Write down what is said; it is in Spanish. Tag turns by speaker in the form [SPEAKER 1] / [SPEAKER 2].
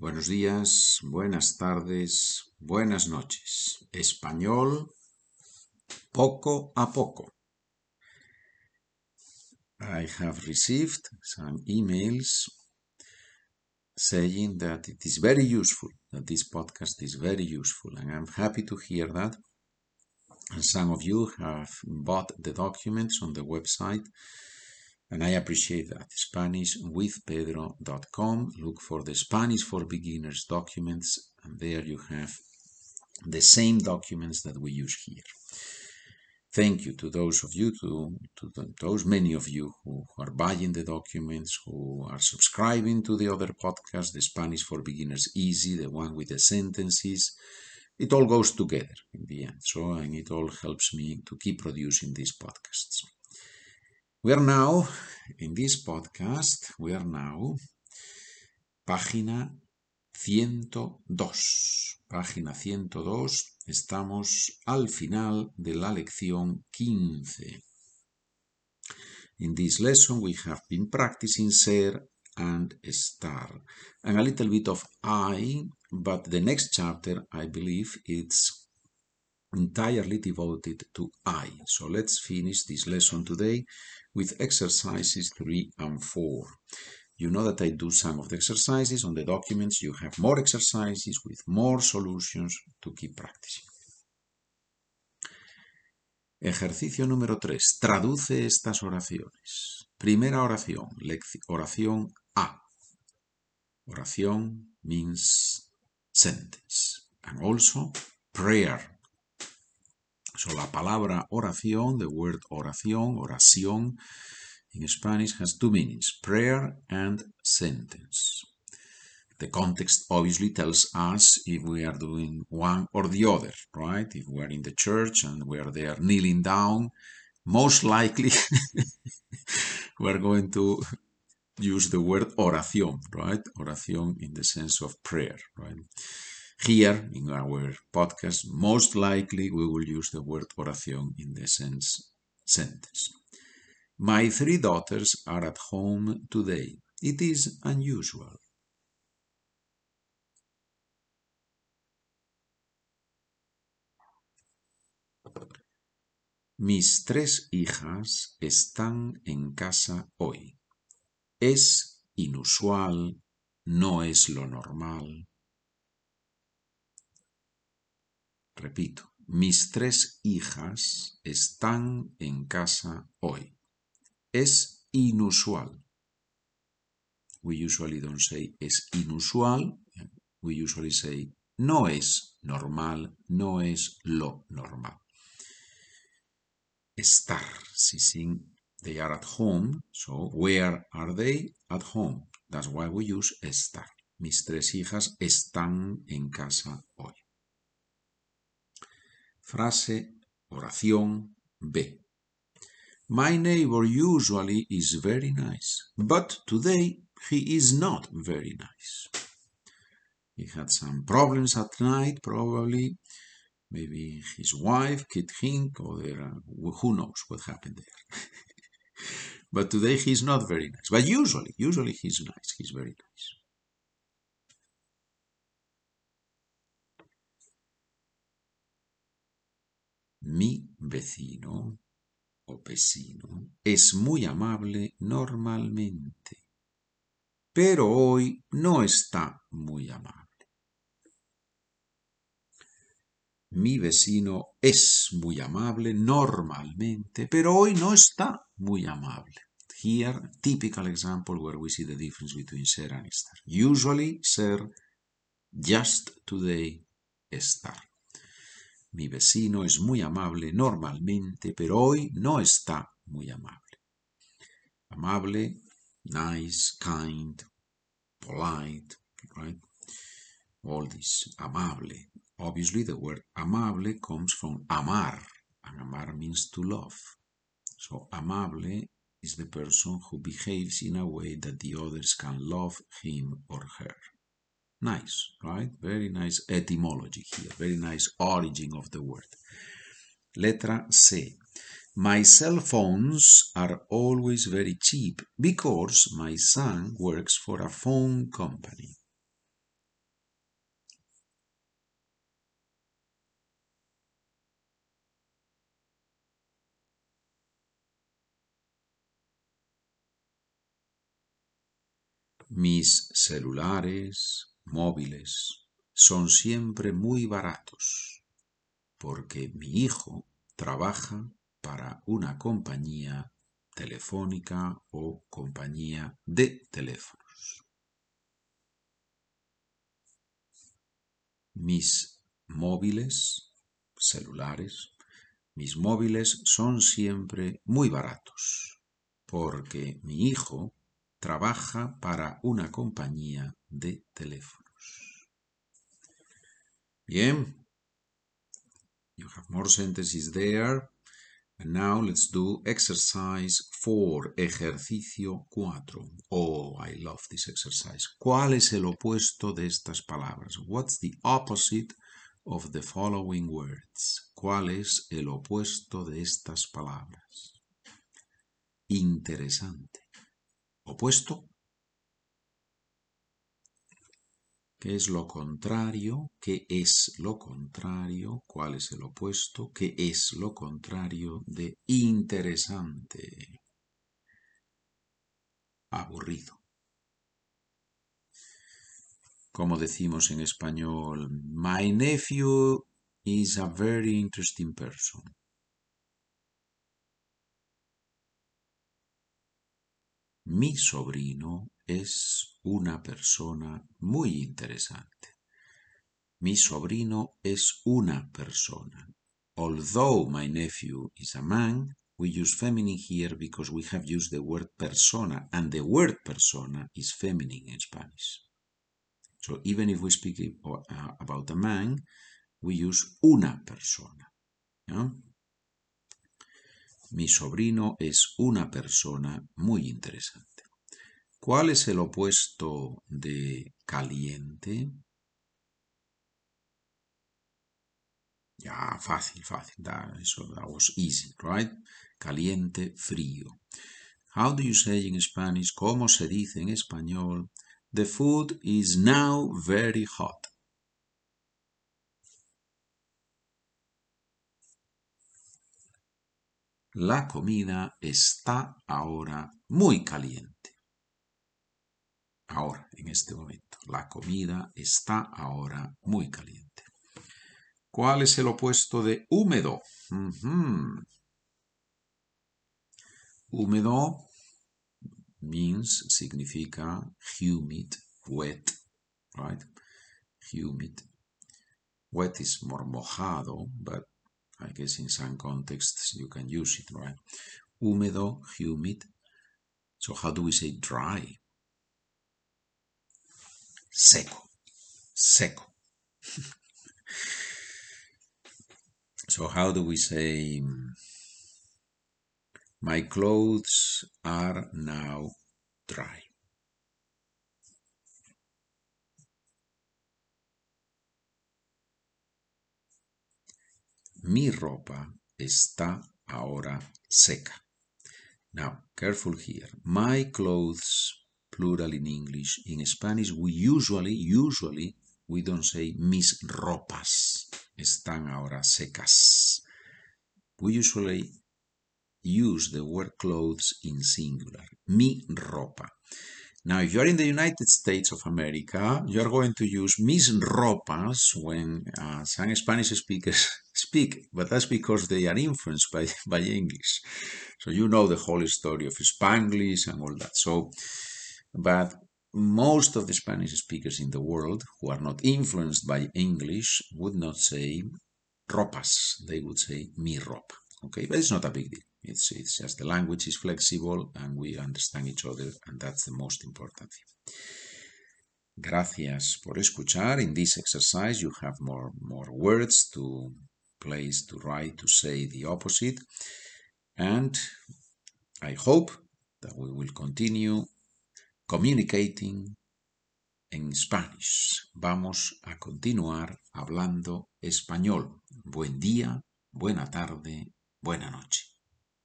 [SPEAKER 1] Buenos días, buenas tardes, buenas noches. Español poco a poco. I have received some emails saying that it is very useful, that this podcast is very useful, and I'm happy to hear that. And some of you have bought the documents on the website and I appreciate that. SpanishWithPedro.com. Look for the Spanish for Beginners documents, and there you have the same documents that we use here. Thank you to those of you, to, to the, those many of you who, who are buying the documents, who are subscribing to the other podcast, the Spanish for Beginners Easy, the one with the sentences. It all goes together in the end. So, and it all helps me to keep producing these podcasts. We are now, in this podcast, we are now, página 102. Página 102, estamos al final de la lección 15. In this lesson, we have been practicing ser and estar, and a little bit of I, but the next chapter, I believe, it's entirely devoted to I. So let's finish this lesson today with exercises 3 and 4. You know that I do some of the exercises on the documents. You have more exercises with more solutions to keep practicing. Ejercicio número 3. Traduce estas oraciones. Primera oración, oración A. Oración means sentence. And also prayer So la palabra oración, the word oración, oración, in Spanish has two meanings, prayer and sentence. The context obviously tells us if we are doing one or the other, right? If we are in the church and we are there kneeling down, most likely we are going to use the word oración, right? Oración in the sense of prayer, right? Here in our podcast, most likely we will use the word oración in the sense sentence. My three daughters are at home today. It is unusual. Mis tres hijas están en casa hoy. Es inusual, no es lo normal. Repito, mis tres hijas están en casa hoy. Es inusual. We usually don't say es inusual. We usually say no es normal, no es lo normal. Estar, si sin they are at home, so where are they? At home. That's why we use estar. Mis tres hijas están en casa hoy. Frase, oración B. My neighbor usually is very nice, but today he is not very nice. He had some problems at night, probably. Maybe his wife kicked him, or there, who knows what happened there. but today he's not very nice. But usually, usually he's nice. He's very nice. Mi vecino o vecino es muy amable normalmente, pero hoy no está muy amable. Mi vecino es muy amable normalmente, pero hoy no está muy amable. Here, typical example where we see the difference between ser and estar. Usually, ser, just today, estar. Mi vecino es muy amable normalmente, pero hoy no está muy amable. Amable, nice, kind, polite, right? All this, amable. Obviously, the word amable comes from amar, and amar means to love. So, amable is the person who behaves in a way that the others can love him or her. Nice, right? Very nice etymology here, very nice origin of the word. Letra C. My cell phones are always very cheap because my son works for a phone company. Mis celulares, móviles son siempre muy baratos porque mi hijo trabaja para una compañía telefónica o compañía de teléfonos. Mis móviles, celulares, mis móviles son siempre muy baratos porque mi hijo trabaja para una compañía de teléfonos. Bien. You have more sentences there. And now let's do exercise 4, ejercicio 4. Oh, I love this exercise. ¿Cuál es el opuesto de estas palabras? What's the opposite of the following words? ¿Cuál es el opuesto de estas palabras? Interesante. Opuesto. ¿Qué es lo contrario? ¿Qué es lo contrario? ¿Cuál es el opuesto? ¿Qué es lo contrario de interesante? Aburrido. Como decimos en español, my nephew is a very interesting person. Mi sobrino es una persona muy interesante. Mi sobrino es una persona. Although my nephew is a man, we use feminine here because we have used the word persona, and the word persona is feminine in Spanish. So even if we speak uh, about a man, we use una persona. Mi sobrino es una persona muy interesante. ¿Cuál es el opuesto de caliente? Ya, fácil, fácil. That, eso, was easy, right? Caliente, frío. How do you say in Spanish? ¿Cómo se dice en español? The food is now very hot. La comida está ahora muy caliente. Ahora, en este momento. La comida está ahora muy caliente. ¿Cuál es el opuesto de húmedo? Húmedo means, significa humid, wet, right? Humid. Wet is more mojado, but I guess in some contexts you can use it, right? Húmedo, humid. So how do we say dry? Seco. Seco. so how do we say mm, my clothes are now dry? Mi ropa está ahora seca. Now, careful here. My clothes, plural in English. In Spanish, we usually, usually, we don't say mis ropas están ahora secas. We usually use the word clothes in singular. Mi ropa. Now, if you're in the United States of America, you're going to use mis ropas when uh, some Spanish speakers speak, but that's because they are influenced by, by English. So you know the whole story of Spanglish and all that. So, but most of the Spanish speakers in the world who are not influenced by English would not say ropas. They would say mi ropa. Okay, but it's not a big deal. It's, it's just the language is flexible and we understand each other, and that's the most important thing. Gracias por escuchar. In this exercise, you have more, more words to place, to write, to say the opposite. And I hope that we will continue communicating en Spanish. Vamos a continuar hablando español. Buen día, buena tarde, buena noche.